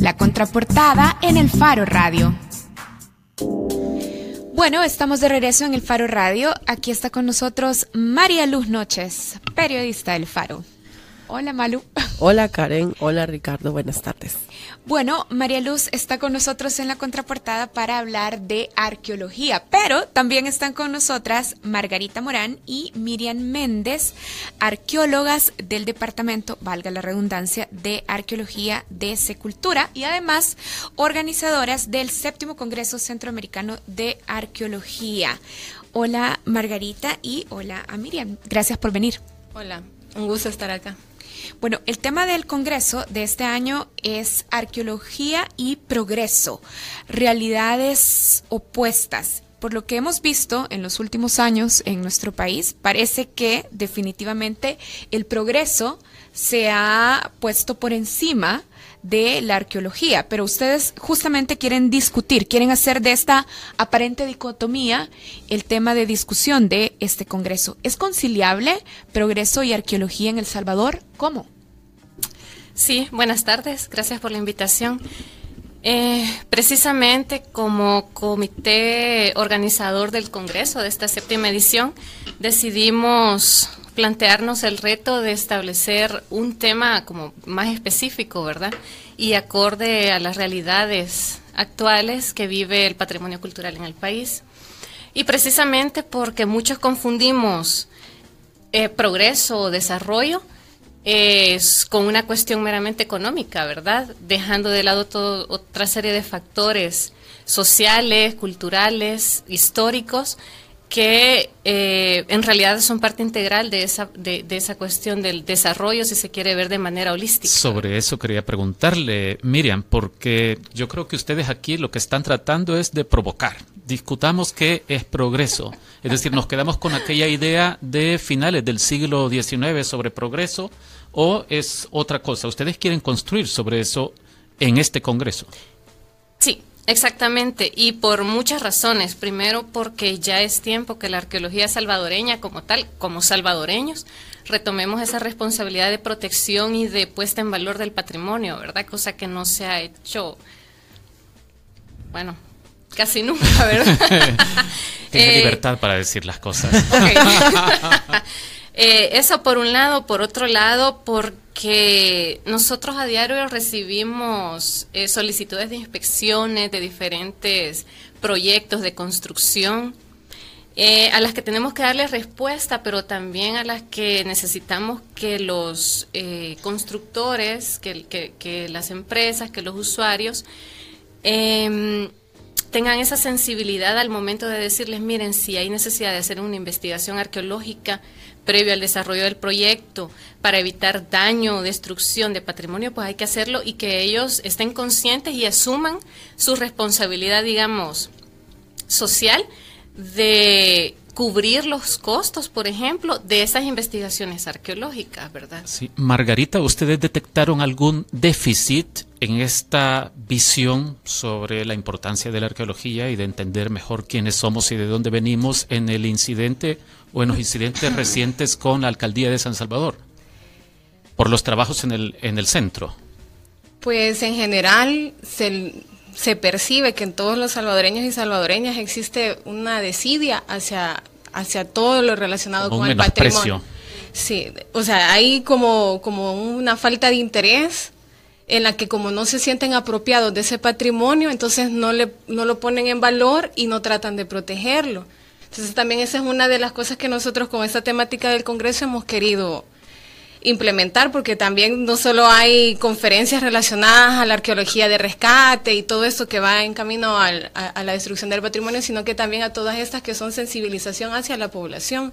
La contraportada en el Faro Radio. Bueno, estamos de regreso en el Faro Radio. Aquí está con nosotros María Luz Noches, periodista del Faro. Hola Malu. Hola Karen, hola Ricardo, buenas tardes. Bueno, María Luz está con nosotros en la contraportada para hablar de arqueología, pero también están con nosotras Margarita Morán y Miriam Méndez, arqueólogas del Departamento, valga la redundancia, de Arqueología de Secultura y además organizadoras del séptimo Congreso Centroamericano de Arqueología. Hola Margarita y hola a Miriam. Gracias por venir. Hola, un gusto estar acá. Bueno, el tema del Congreso de este año es arqueología y progreso, realidades opuestas. Por lo que hemos visto en los últimos años en nuestro país, parece que definitivamente el progreso se ha puesto por encima de la arqueología, pero ustedes justamente quieren discutir, quieren hacer de esta aparente dicotomía el tema de discusión de este Congreso. ¿Es conciliable progreso y arqueología en El Salvador? ¿Cómo? Sí, buenas tardes, gracias por la invitación. Eh, precisamente como comité organizador del Congreso de esta séptima edición, decidimos plantearnos el reto de establecer un tema como más específico, ¿verdad? Y acorde a las realidades actuales que vive el patrimonio cultural en el país. Y precisamente porque muchos confundimos eh, progreso o desarrollo es con una cuestión meramente económica, ¿verdad? Dejando de lado toda otra serie de factores sociales, culturales, históricos que eh, en realidad son parte integral de esa, de, esa cuestión del desarrollo, si se quiere ver de manera holística. Sobre eso quería preguntarle, Miriam, porque yo creo que ustedes aquí lo que están tratando es de provocar. Discutamos qué es progreso. Es decir, nos quedamos con aquella idea de finales del siglo XIX sobre progreso o es otra cosa. Ustedes quieren construir sobre eso en este Congreso. Sí, Exactamente, y por muchas razones. Primero, porque ya es tiempo que la arqueología salvadoreña como tal, como salvadoreños, retomemos esa responsabilidad de protección y de puesta en valor del patrimonio, ¿verdad? Cosa que no se ha hecho, bueno, casi nunca, ¿verdad? Tiene eh, libertad para decir las cosas. Eh, eso por un lado, por otro lado, porque nosotros a diario recibimos eh, solicitudes de inspecciones de diferentes proyectos de construcción. Eh, a las que tenemos que darle respuesta, pero también a las que necesitamos que los constructores, que, que, las empresas, que los usuarios em, tengan esa sensibilidad al momento de decirles, miren, si hay necesidad de hacer una investigación arqueológica, previo al desarrollo del proyecto para evitar daño o destrucción de patrimonio, pues hay que hacerlo y que ellos estén conscientes y asuman su responsabilidad, digamos, social de cubrir los costos, por ejemplo, de esas investigaciones arqueológicas, ¿verdad? Sí. Margarita, ¿ustedes detectaron algún déficit en esta visión sobre la importancia de la arqueología y de entender mejor quiénes somos y de dónde venimos en el incidente o en los incidentes recientes con la alcaldía de San Salvador? Por los trabajos en el, en el centro. Pues en general se, se percibe que en todos los salvadoreños y salvadoreñas existe una desidia hacia, hacia todo lo relacionado con el patrimonio. Sí, o sea, hay como, como una falta de interés en la que como no se sienten apropiados de ese patrimonio, entonces no, le, no lo ponen en valor y no tratan de protegerlo. Entonces también esa es una de las cosas que nosotros con esta temática del Congreso hemos querido implementar, porque también no solo hay conferencias relacionadas a la arqueología de rescate y todo eso que va en camino a, la destrucción del patrimonio, sino que también a todas estas que son sensibilización hacia la población.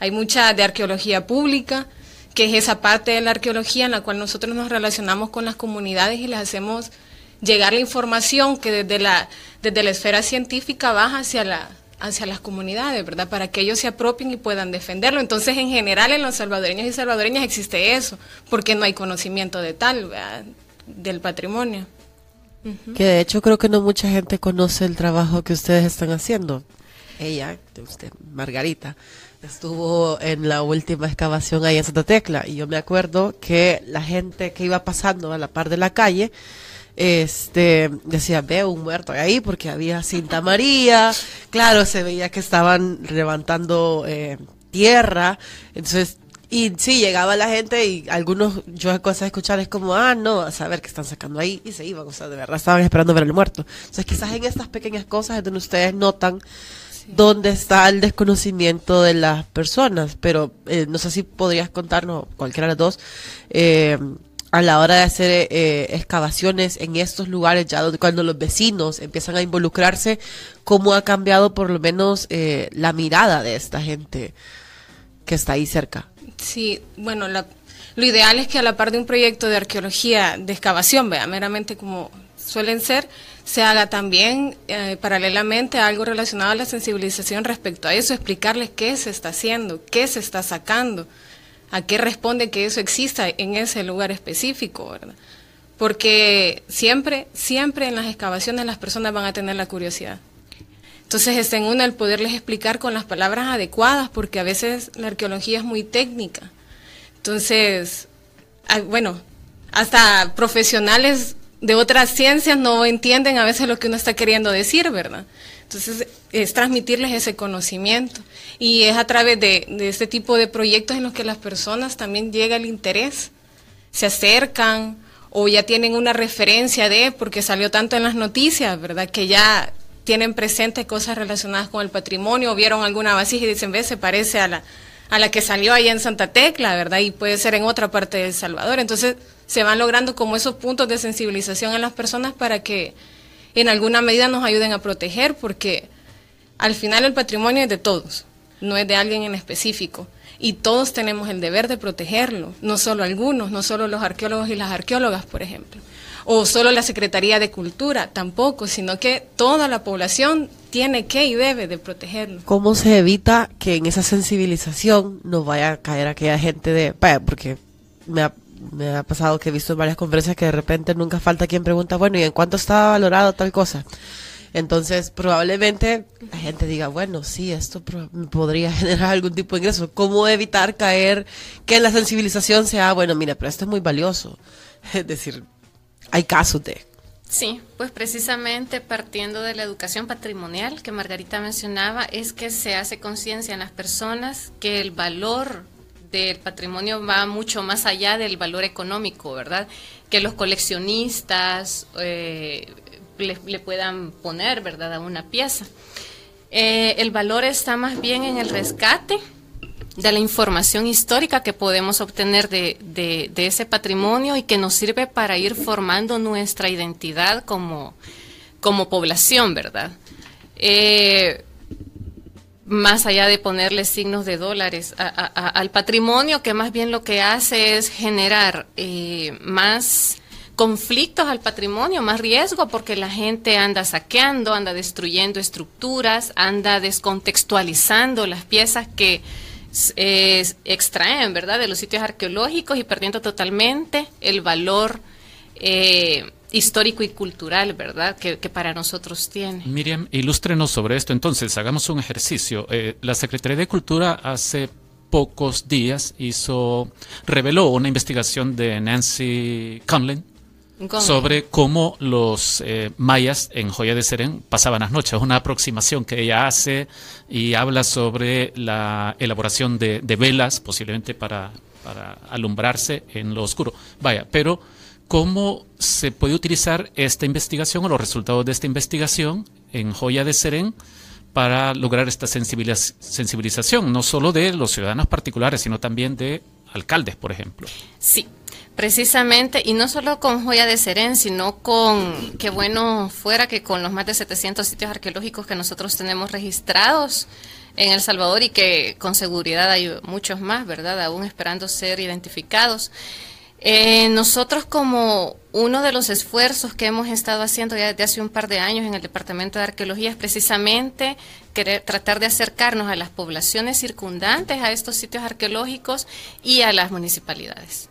Hay mucha de arqueología pública, que es esa parte de la arqueología en la cual nosotros nos relacionamos con las comunidades y les hacemos llegar la información que desde la, desde la esfera científica baja hacia la, hacia las comunidades, ¿verdad? Para que ellos se apropien y puedan defenderlo. Entonces, en general, en los salvadoreños y salvadoreñas existe eso, porque no hay conocimiento de tal, del patrimonio. Que de hecho creo que no mucha gente conoce el trabajo que ustedes están haciendo. Ella, usted, Margarita, estuvo en la última excavación ahí en Santa Tecla y yo me acuerdo que la gente que iba pasando a la par de la calle, este decía veo un muerto ahí porque había cinta María claro se veía que estaban levantando eh, tierra. Entonces y sí, llegaba la gente y algunos, yo cosas a escuchar es como, ah, no, a saber qué están sacando ahí y se iban, o sea, de verdad estaban esperando ver el muerto. Entonces quizás en estas pequeñas cosas es donde ustedes notan dónde está el desconocimiento de las personas, pero eh, no sé si podrías contarnos, cualquiera de las dos, eh, a la hora de hacer eh, excavaciones en estos lugares, ya cuando los vecinos empiezan a involucrarse, cómo ha cambiado por lo menos la mirada de esta gente que está ahí cerca. Sí, bueno, lo ideal es que a la par de un proyecto de arqueología, de excavación, vea, meramente como suelen ser, se haga también eh, paralelamente algo relacionado a la sensibilización respecto a eso, explicarles qué se está haciendo, qué se está sacando, a qué responde que eso exista en ese lugar específico, ¿verdad? Porque siempre, siempre en las excavaciones las personas van a tener la curiosidad. Entonces está en una el poderles explicar con las palabras adecuadas, porque a veces la arqueología es muy técnica. Entonces, ah, bueno, hasta profesionales de otras ciencias no entienden a veces lo que uno está queriendo decir, ¿verdad? Entonces, es transmitirles ese conocimiento. Y es a través de, este tipo de proyectos en los que las personas también llega el interés, se acercan o ya tienen una referencia de, porque salió tanto en las noticias, ¿verdad? Que ya tienen presente cosas relacionadas con el patrimonio, vieron alguna vasija y dicen, ve, se parece a la, a la que salió ahí en Santa Tecla, ¿verdad? Y puede ser en otra parte de El Salvador. Entonces, se van logrando como esos puntos de sensibilización en las personas para que en alguna medida nos ayuden a proteger, porque al final el patrimonio es de todos, no es de alguien en específico. Y todos tenemos el deber de protegerlo, no solo algunos, no solo los arqueólogos y las arqueólogas, por ejemplo o solo la Secretaría de Cultura, tampoco, sino que toda la población tiene que y debe de protegerlo. ¿Cómo se evita que en esa sensibilización no vaya a caer aquella gente de... porque me me ha pasado que he visto en varias conferencias que de repente nunca falta quien pregunta, bueno, ¿y en cuánto está valorado tal cosa? Entonces, probablemente la gente diga, bueno, sí, esto podría generar algún tipo de ingreso. ¿Cómo evitar caer que la sensibilización sea, bueno, mira, pero esto es muy valioso? Es decir, hay casos de... Sí, pues precisamente partiendo de la educación patrimonial que Margarita mencionaba, es que se hace conciencia en las personas que el valor del patrimonio va mucho más allá del valor económico, ¿verdad? Que los coleccionistas eh, le, puedan poner, ¿verdad?, a una pieza. Eh, el valor está más bien en el rescate de la información histórica que podemos obtener de, de, ese patrimonio y que nos sirve para ir formando nuestra identidad como, como población, ¿verdad? Eh, más allá de ponerle signos de dólares al patrimonio, que más bien lo que hace es generar eh, más conflictos al patrimonio, más riesgo, porque la gente anda saqueando, anda destruyendo estructuras, anda descontextualizando las piezas que extraen, ¿verdad?, de los sitios arqueológicos y perdiendo totalmente el valor eh, histórico y cultural, ¿verdad?, que, para nosotros tiene. Miriam, ilústrenos sobre esto. Entonces, hagamos un ejercicio. Eh, la Secretaría de Cultura hace pocos días hizo, reveló una investigación de Nancy Conlin, sobre cómo los eh, mayas en Joya de Serén pasaban las noches. Es una aproximación que ella hace y habla sobre la elaboración de, velas, posiblemente para, para, alumbrarse en lo oscuro. Vaya, pero cómo se puede utilizar esta investigación o los resultados de esta investigación en Joya de Serén para lograr esta sensibilización, no solo de los ciudadanos particulares, sino también de alcaldes, por ejemplo. Sí, Precisamente, y no solo con Joya de Serén, sino con, qué bueno fuera que con los más de 700 sitios arqueológicos que nosotros tenemos registrados en El Salvador y que con seguridad hay muchos más, ¿verdad? Aún esperando ser identificados. Eh, nosotros como uno de los esfuerzos que hemos estado haciendo ya desde hace un par de años en el Departamento de Arqueología es precisamente querer, tratar de acercarnos a las poblaciones circundantes a estos sitios arqueológicos y a las municipalidades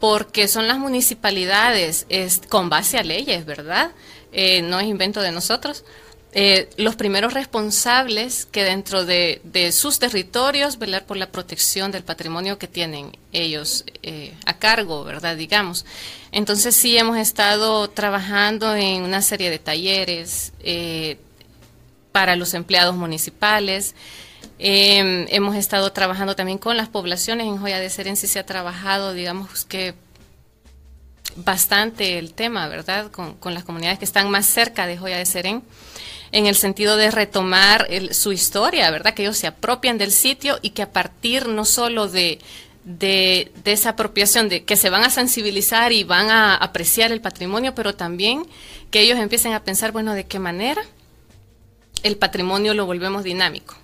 porque son las municipalidades con base a leyes, ¿verdad? Eh, no es invento de nosotros, eh, los primeros responsables que dentro de, sus territorios velar por la protección del patrimonio que tienen ellos eh, a cargo, ¿verdad? Digamos. Entonces sí hemos estado trabajando en una serie de talleres eh, para los empleados municipales. Em, hemos estado trabajando también con las poblaciones. En Joya de Serén sí se ha trabajado, digamos que bastante el tema, ¿verdad? Con, con las comunidades que están más cerca de Joya de Serén en el sentido de retomar su historia, ¿verdad? Que ellos se apropian del sitio y que a partir no solo de, de, esa apropiación, de que se van a sensibilizar y van a apreciar el patrimonio, pero también que ellos empiecen a pensar, bueno, ¿de qué manera el patrimonio lo volvemos dinámico?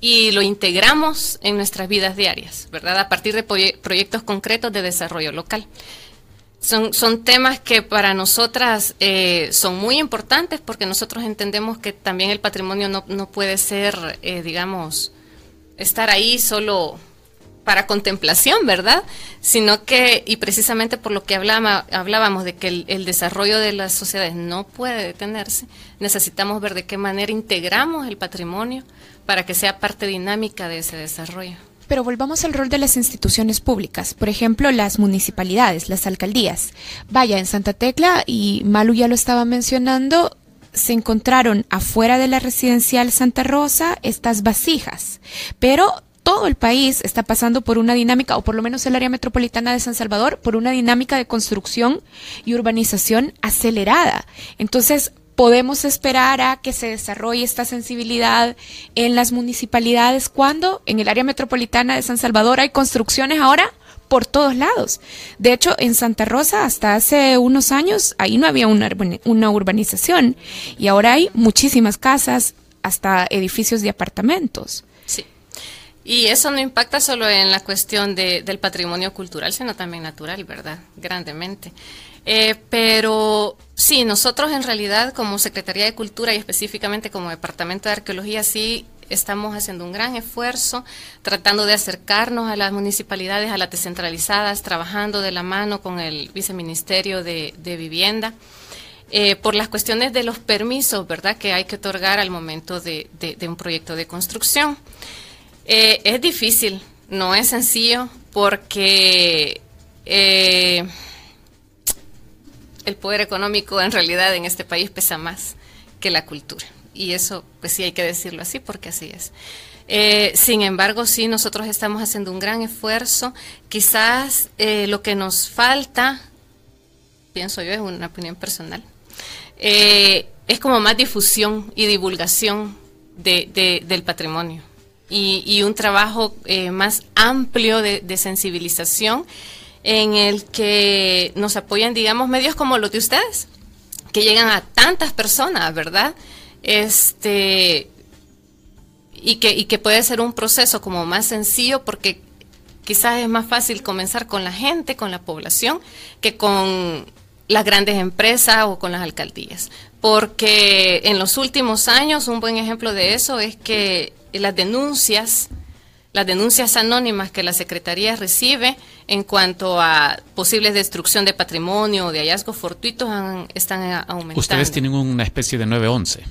Y lo integramos en nuestras vidas diarias, ¿verdad? A partir de proyectos concretos de desarrollo local. Son, son temas que para nosotras eh, son muy importantes porque nosotros entendemos que también el patrimonio no, no puede ser, eh, digamos, estar ahí solo para contemplación, ¿verdad? Sino que, y precisamente por lo que hablaba, hablábamos de que el, el, desarrollo de las sociedades no puede detenerse, necesitamos ver de qué manera integramos el patrimonio para que sea parte dinámica de ese desarrollo. Pero volvamos al rol de las instituciones públicas, por ejemplo, las municipalidades, las alcaldías. Vaya, en Santa Tecla, y Malu ya lo estaba mencionando, se encontraron afuera de la residencial Santa Rosa estas vasijas, pero todo el país está pasando por una dinámica, o por lo menos el área metropolitana de San Salvador, por una dinámica de construcción y urbanización acelerada. Entonces, podemos esperar a que se desarrolle esta sensibilidad en las municipalidades cuando en el área metropolitana de San Salvador hay construcciones ahora por todos lados. De hecho, en Santa Rosa hasta hace unos años ahí no había una, urbanización y ahora hay muchísimas casas, hasta edificios de apartamentos. Sí. Y eso no impacta solo en la cuestión de, del patrimonio cultural, sino también natural, ¿verdad? Grandemente. Eh, pero sí, nosotros en realidad como Secretaría de Cultura y específicamente como Departamento de Arqueología sí estamos haciendo un gran esfuerzo tratando de acercarnos a las municipalidades, a las descentralizadas, trabajando de la mano con el Viceministerio de, Vivienda. Eh, por las cuestiones de los permisos, ¿verdad?, que hay que otorgar al momento de, un proyecto de construcción. Eh, es difícil, no es sencillo, porque el poder económico en realidad en este país pesa más que la cultura. Y eso, pues sí hay que decirlo así, porque así es. Eh, sin embargo, sí, nosotros estamos haciendo un gran esfuerzo. Quizás eh, lo que nos falta, pienso yo, es una opinión personal, eh, es como más difusión y divulgación del patrimonio y, un trabajo más amplio de, de sensibilización en el que nos apoyan, digamos, medios como los de ustedes, que llegan a tantas personas, ¿verdad? Este, y que, y que puede ser un proceso como más sencillo porque quizás es más fácil comenzar con la gente, con la población, que con las grandes empresas o con las alcaldías. Porque en los últimos años, un buen ejemplo de eso es que las denuncias las denuncias anónimas que la Secretaría recibe en cuanto a posibles destrucción de patrimonio o de hallazgos fortuitos están aumentando. Ustedes tienen una especie de 911.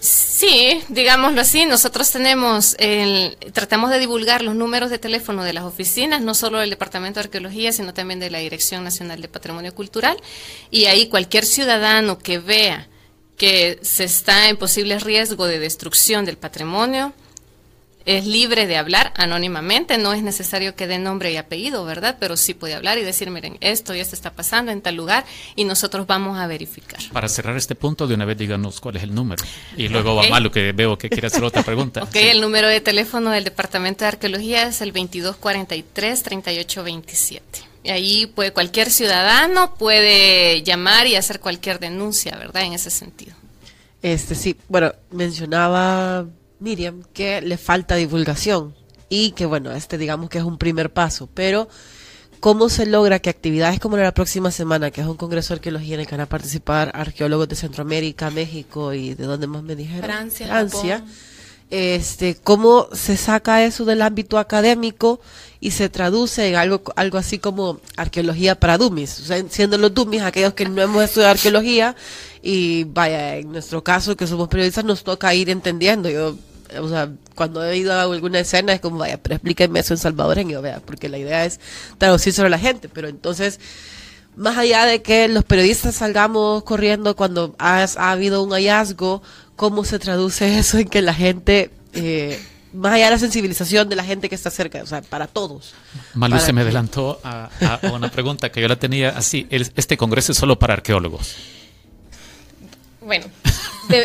Sí, digámoslo así, nosotros tenemos, el, tratamos de divulgar los números de teléfono de las oficinas, no solo del Departamento de Arqueología, sino también de la Dirección Nacional de Patrimonio Cultural, y ahí cualquier ciudadano que vea que se está en posible riesgo de destrucción del patrimonio, es libre de hablar anónimamente, no es necesario que dé nombre y apellido, ¿verdad? Pero sí puede hablar y decir, miren, esto y esto está pasando en tal lugar y nosotros vamos a verificar. Para cerrar este punto, de una vez díganos cuál es el número. Y luego va malo que veo que quiere hacer otra pregunta. ok, el número de teléfono del Departamento de Arqueología es el 2243-3827. Y ahí puede, cualquier ciudadano puede llamar y hacer cualquier denuncia, ¿verdad? En ese sentido. Este sí, bueno, mencionaba Miriam, que le falta divulgación y que bueno, este digamos que es un primer paso, pero ¿cómo se logra que actividades como la próxima semana, que es un congreso de arqueología en el que van a participar arqueólogos de Centroamérica, México y de dónde más me dijeron? Francia. este, ¿cómo se saca eso del ámbito académico y se traduce en algo, algo así como arqueología para dummies, o sea, siendo los dummies aquellos que no hemos estudiado arqueología y vaya, en nuestro caso que somos periodistas nos toca ir entendiendo. Yo, o sea, cuando he ido a alguna escena es como, vaya, pero explíquenme eso en salvadoreño, vea, porque la idea es traducir sobre la gente, pero entonces más allá de que los periodistas salgamos corriendo cuando ha, habido un hallazgo, ¿cómo se traduce eso en que la gente, eh, más allá de la sensibilización de la gente que está cerca, o sea, para todos? Malu se me adelantó a, una pregunta que yo la tenía así, este congreso es solo para arqueólogos. Bueno,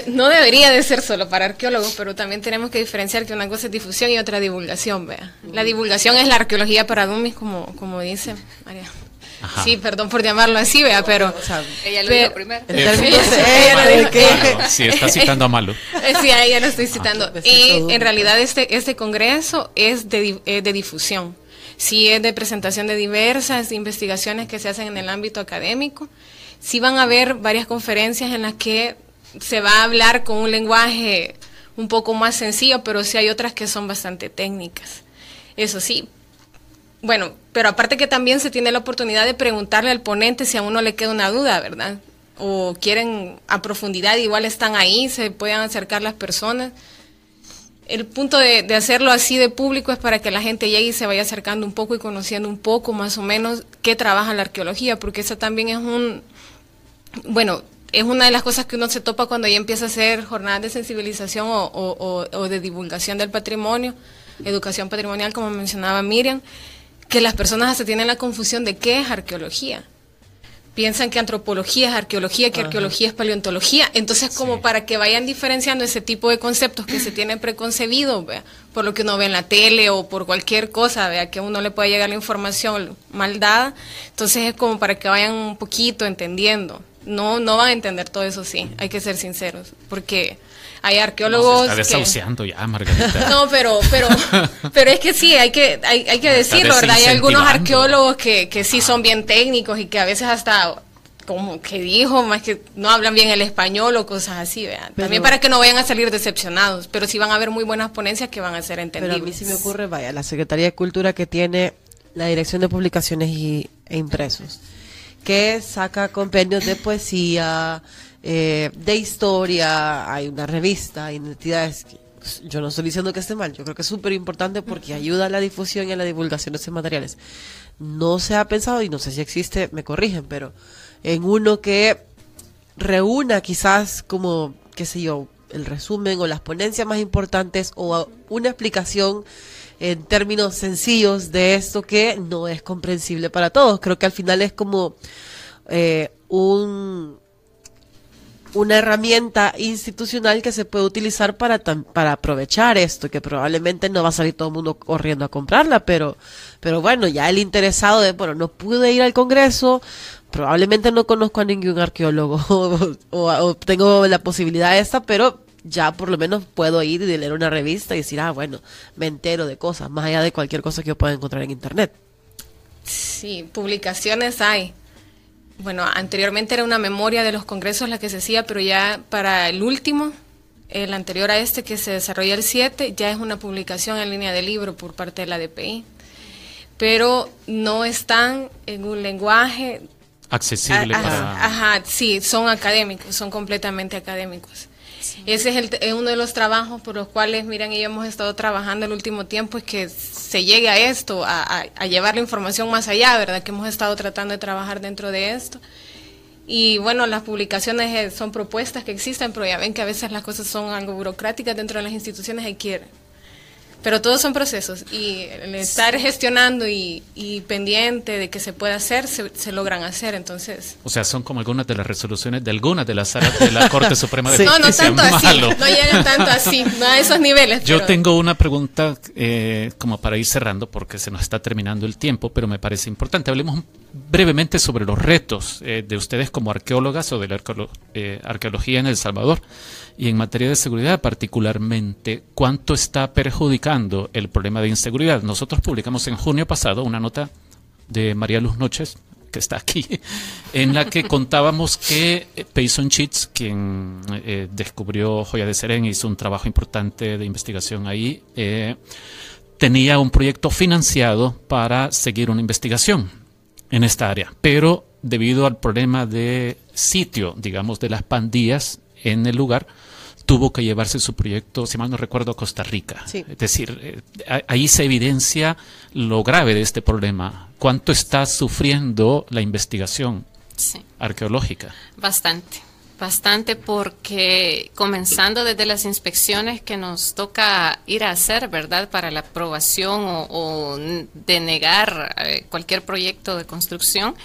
no debería de ser solo para arqueólogos, pero también tenemos que diferenciar que una cosa es difusión y otra divulgación, vea. La divulgación es la arqueología para dummies, como, como dice María. Sí, perdón por llamarlo así, vea, pero... ella lo dijo primero. sí, está citando a Malo. Eh, sí, a ella lo estoy citando. y en realidad este, este congreso es de, de difusión. Sí es de presentación de diversas investigaciones que se hacen en el ámbito académico. Sí van a haber varias conferencias en las que se va a hablar con un lenguaje un poco más sencillo, pero sí hay otras que son bastante técnicas. Eso sí, bueno, pero aparte que también se tiene la oportunidad de preguntarle al ponente si a uno le queda una duda, ¿verdad? O quieren a profundidad, igual están ahí, se pueden acercar las personas. El punto de, hacerlo así de público es para que la gente llegue y se vaya acercando un poco y conociendo un poco más o menos qué trabaja la arqueología, porque eso también es un, bueno, es una de las cosas que uno se topa cuando ya empieza a hacer jornadas de sensibilización o, o de divulgación del patrimonio, educación patrimonial, como mencionaba Miriam que las personas hasta tienen la confusión de qué es arqueología. Piensan que antropología es arqueología, que arqueología es paleontología. Entonces, como para que vayan diferenciando ese tipo de conceptos que se tienen preconcebidos, por lo que uno ve en la tele o por cualquier cosa, vea, que a uno le pueda llegar la información mal dada. Entonces, es como para que vayan un poquito entendiendo. No, no van a entender todo eso, sí, hay que ser sinceros, porque hay arqueólogos. está desahuciando ya, Margarita. No, pero, pero, pero es que sí, hay que, hay, hay que decirlo, ¿verdad? Hay algunos arqueólogos que, que sí son bien técnicos y que a veces hasta como que dijo, más que no hablan bien el español o cosas así, vean. También para que no vayan a salir decepcionados, pero sí van a haber muy buenas ponencias que van a ser entendibles. Pero a mí sí me ocurre, vaya, la Secretaría de Cultura que tiene la Dirección de Publicaciones y, e Impresos, que saca compendios de poesía, eh, de historia, hay una revista, hay entidades pues, yo no estoy diciendo que esté mal, yo creo que es súper importante porque ayuda a la difusión y a la divulgación de estos materiales. No se ha pensado, y no sé si existe, me corrigen, pero en uno que reúna quizás como, qué sé yo, el resumen o las ponencias más importantes o una explicación en términos sencillos de esto que no es comprensible para todos. Creo que al final es como eh, un una herramienta institucional que se puede utilizar para, para aprovechar esto, que probablemente no va a salir todo el mundo corriendo a comprarla, pero, pero bueno, ya el interesado de, bueno, no pude ir al Congreso, probablemente no conozco a ningún arqueólogo o, tengo la posibilidad esta, pero ya por lo menos puedo ir y leer una revista y decir, ah, bueno, me entero de cosas, más allá de cualquier cosa que yo pueda encontrar en Internet. Sí, publicaciones hay. Bueno, anteriormente era una memoria de los congresos la que se hacía, pero ya para el último, el anterior a este que se desarrolla el 7, ya es una publicación en línea de libro por parte de la DPI. Pero no están en un lenguaje accesible para... Ajá, sí, son académicos, son completamente académicos. Ese es, el, uno de los trabajos por los cuales, miren, y hemos estado trabajando el último tiempo, es que se llegue a esto, a, llevar la información más allá, ¿verdad? Que hemos estado tratando de trabajar dentro de esto. Y bueno, las publicaciones eh, son propuestas que existen, pero ya ven que a veces las cosas son algo burocráticas dentro de las instituciones, hay que pero todos son procesos y el estar gestionando y, pendiente de que se pueda hacer, se, logran hacer, entonces... O sea, son como algunas de las resoluciones de algunas de las salas de la Corte Suprema de Justicia. No, no tanto así, no llegan tanto así, no a esos niveles. Yo tengo una pregunta eh, como para ir cerrando porque se nos está terminando el tiempo, pero me parece importante. Hablemos brevemente sobre los retos eh, de ustedes como arqueólogas o de la eh, arqueología en El Salvador. Y en materia de seguridad particularmente, ¿cuánto está perjudicando el problema de inseguridad? Nosotros publicamos en junio pasado una nota de María Luz Noches, que está aquí, en la que contábamos que Payson Cheats, quien eh, descubrió Joya de Serén, hizo un trabajo importante de investigación ahí, eh, tenía un proyecto financiado para seguir una investigación en esta área, pero debido al problema de sitio, digamos, de las pandillas en el lugar, tuvo que llevarse su proyecto, si mal no recuerdo, a Costa Rica. Es decir, eh, ahí se evidencia lo grave de este problema. ¿Cuánto está sufriendo la investigación arqueológica? Bastante bastante porque comenzando desde las inspecciones que nos toca ir a hacer, ¿verdad? Para la aprobación o, denegar eh, cualquier proyecto de construcción.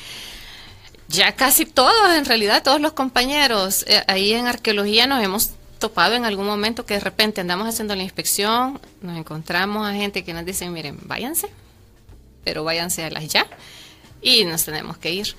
Ya casi todos, en realidad, todos los compañeros eh, ahí en arqueología nos hemos topado en algún momento que de repente andamos haciendo la inspección, nos encontramos a gente que nos dice, miren, váyanse, pero váyanse a las ya y nos tenemos que ir.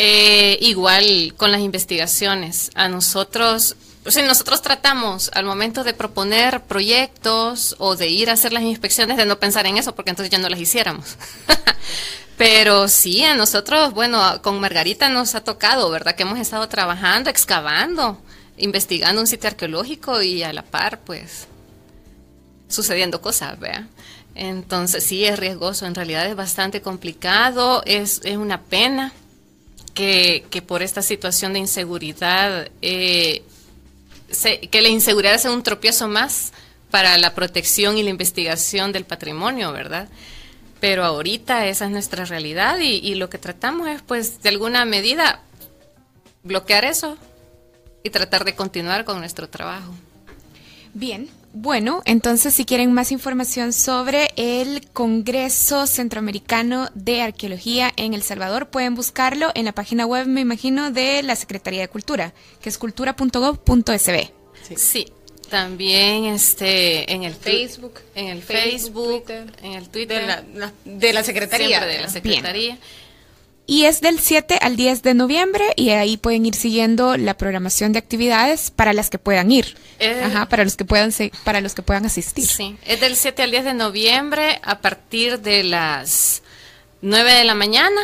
Eh, igual con las investigaciones, a nosotros, o sea, nosotros tratamos al momento de proponer proyectos o de ir a hacer las inspecciones de no pensar en eso, porque entonces ya no las hiciéramos. Pero sí, a nosotros, bueno, con Margarita nos ha tocado, ¿verdad? Que hemos estado trabajando, excavando, investigando un sitio arqueológico y a la par, pues, sucediendo cosas, ¿vea? Entonces sí, es riesgoso, en realidad es bastante complicado, es, es una pena que, por esta situación de inseguridad, eh, que la inseguridad sea un tropiezo más para la protección y la investigación del patrimonio, ¿verdad? Pero ahorita esa es nuestra realidad y, y lo que tratamos es, pues, de alguna medida, bloquear eso y tratar de continuar con nuestro trabajo. Bien, bueno, entonces si quieren más información sobre el Congreso Centroamericano de Arqueología en El Salvador, pueden buscarlo en la página web, me imagino, de la Secretaría de Cultura, que es cultura.gov.sb. Sí. sí. También este en el Facebook, en el Facebook, en el Twitter de la, Secretaría. de la Secretaría. Y es del 7 al 10 de noviembre y ahí pueden ir siguiendo la programación de actividades para las que puedan ir. Eh, Ajá, para los que puedan para los que puedan asistir. Sí, es del 7 al 10 de noviembre a partir de las 9 de la mañana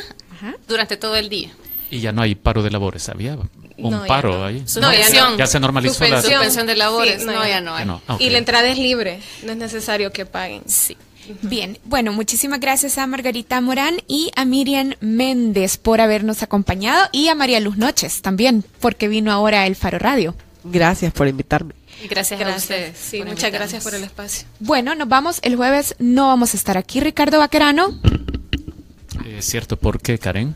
durante todo el día. Y ya no hay paro de labores, había un paro ahí. No, ya, ya, se normalizó la suspensión de labores. no, ya no hay. Y la entrada es libre, no es necesario que paguen. Sí. Bien, bueno, muchísimas gracias a Margarita Morán y a Miriam Méndez por habernos acompañado y a María Luz Noches también, porque vino ahora a El Faro Radio. Gracias por invitarme. Gracias, a ustedes. Sí, muchas gracias por el espacio. Bueno, nos vamos. El jueves no vamos a estar aquí, Ricardo Vaquerano. Es cierto, ¿por qué, Karen?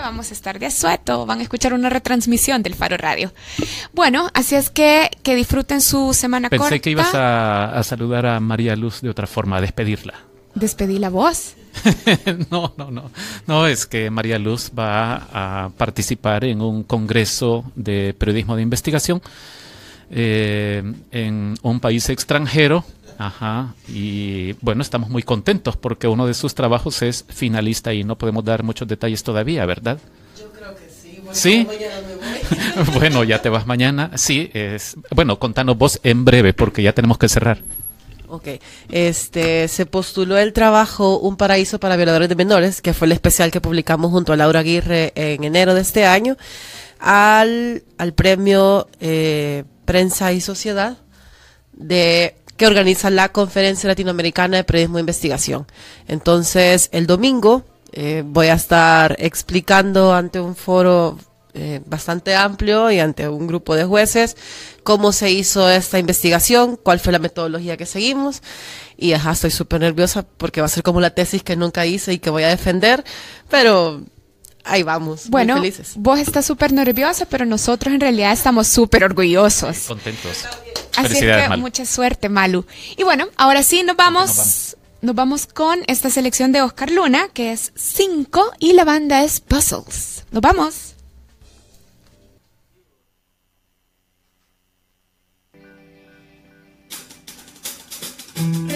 Vamos a estar de asueto, van a escuchar una retransmisión del Faro Radio. Bueno, así es que que disfruten su semana corta. Pensé que ibas a, saludar a María Luz de otra forma, a despedirla. ¿Despedí la voz? no, no, no. No, es que María Luz va a participar en un congreso de periodismo de investigación eh, en un país extranjero Ajá, y bueno, estamos muy contentos porque uno de sus trabajos es finalista y no podemos dar muchos detalles todavía, ¿verdad? Yo creo que sí. Bueno, ¿Sí? bueno, ya te vas mañana. Sí, es bueno, contanos vos en breve porque ya tenemos que cerrar. Ok, este, se postuló el trabajo Un paraíso para violadores de menores, que fue el especial que publicamos junto a Laura Aguirre en enero de este año, al, al premio eh, Prensa y Sociedad de que organiza la Conferencia Latinoamericana de Periodismo de Investigación. Entonces, el domingo eh, voy a estar explicando ante un foro eh, bastante amplio y ante un grupo de jueces cómo se hizo esta investigación, cuál fue la metodología que seguimos. Y ajá, estoy súper nerviosa porque va a ser como la tesis que nunca hice y que voy a defender, pero ahí vamos. Bueno, muy vos estás súper nerviosa, pero nosotros en realidad estamos súper orgullosos. Contentos. Así que mucha suerte, Malu. Y bueno, ahora sí nos vamos, nos vamos con esta selección de Oscar Luna, que es 5 y la banda es Puzzles. Nos vamos. tonight